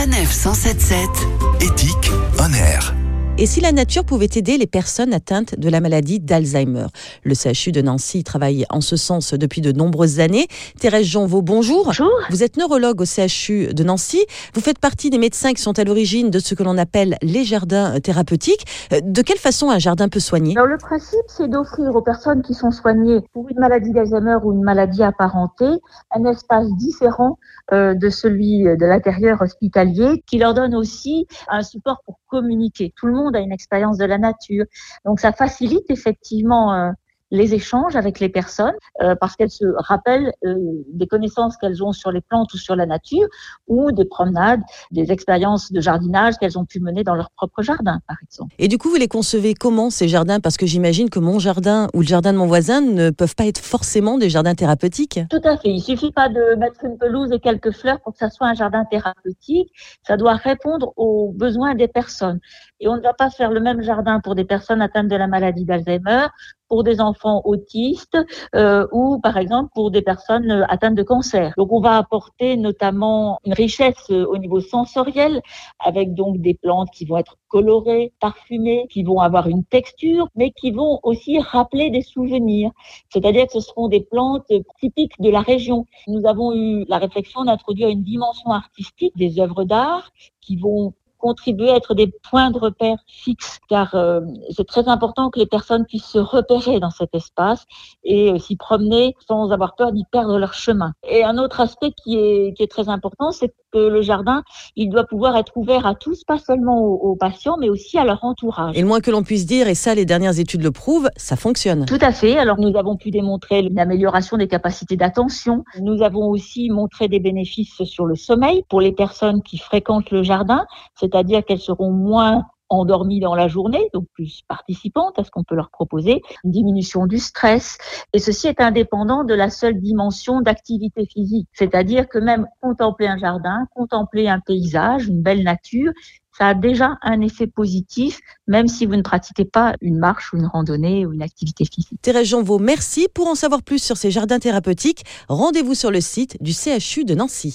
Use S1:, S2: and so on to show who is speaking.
S1: Sanef 177.
S2: Éthique on air.
S3: Et si la nature pouvait aider les personnes atteintes de la maladie d'Alzheimer? Le CHU de Nancy travaille en ce sens depuis de nombreuses années. Thérèse Jeanvaux, bonjour.
S4: Bonjour.
S3: Vous êtes neurologue au CHU de Nancy. Vous faites partie des médecins qui sont à l'origine de ce que l'on appelle les jardins thérapeutiques. Euh, De quelle façon un jardin peut soigner?
S4: Alors le principe, c'est d'offrir aux personnes qui sont soignées pour une maladie d'Alzheimer ou une maladie apparentée un espace différent euh, de celui de l'intérieur hospitalier, qui leur donne aussi un support pour communiquer. Tout le monde a une expérience de la nature, donc ça facilite effectivement euh, les échanges avec les personnes euh, parce qu'elles se rappellent euh, des connaissances qu'elles ont sur les plantes ou sur la nature ou des promenades, des expériences de jardinage qu'elles ont pu mener dans leur propre jardin, par exemple.
S3: Et du coup, vous les concevez comment ces jardins? Parce que j'imagine que mon jardin ou le jardin de mon voisin ne peuvent pas être forcément des jardins thérapeutiques.
S4: Tout à fait. Il suffit pas de mettre une pelouse et quelques fleurs pour que ça soit un jardin thérapeutique. Ça doit répondre aux besoins des personnes. Et on ne va pas faire le même jardin pour des personnes atteintes de la maladie d'Alzheimer, pour des enfants autistes euh, ou par exemple pour des personnes euh, atteintes de cancer. Donc on va apporter notamment une richesse euh, au niveau sensoriel avec donc des plantes qui vont être colorées, parfumées, qui vont avoir une texture, mais qui vont aussi rappeler des souvenirs. C'est-à-dire que ce seront des plantes typiques de la région. Nous avons eu la réflexion d'introduire une dimension artistique des œuvres d'art qui vont contribuer à être des points de repère fixes, car euh, c'est très important que les personnes puissent se repérer dans cet espace et euh, s'y promener sans avoir peur d'y perdre leur chemin. Et un autre aspect qui est, qui est très important, c'est que le jardin, il doit pouvoir être ouvert à tous, pas seulement aux, aux patients, mais aussi à leur entourage.
S3: Et le moins que l'on puisse dire, et ça les dernières études le prouvent, ça fonctionne.
S4: Tout à fait. Alors nous avons pu démontrer une amélioration des capacités d'attention. Nous avons aussi montré des bénéfices sur le sommeil pour les personnes qui fréquentent le jardin, c'est-à-dire qu'elles seront moins endormies dans la journée, donc plus participantes à ce qu'on peut leur proposer, une diminution du stress. Et ceci est indépendant de la seule dimension d'activité physique. C'est-à-dire que même contempler un jardin, contempler un paysage, une belle nature, ça a déjà un effet positif, même si vous ne pratiquez pas une marche ou une randonnée ou une activité physique.
S3: Thérèse Jeanvaux, merci. Pour en savoir plus sur ces jardins thérapeutiques, rendez-vous sur le site du CHU de Nancy.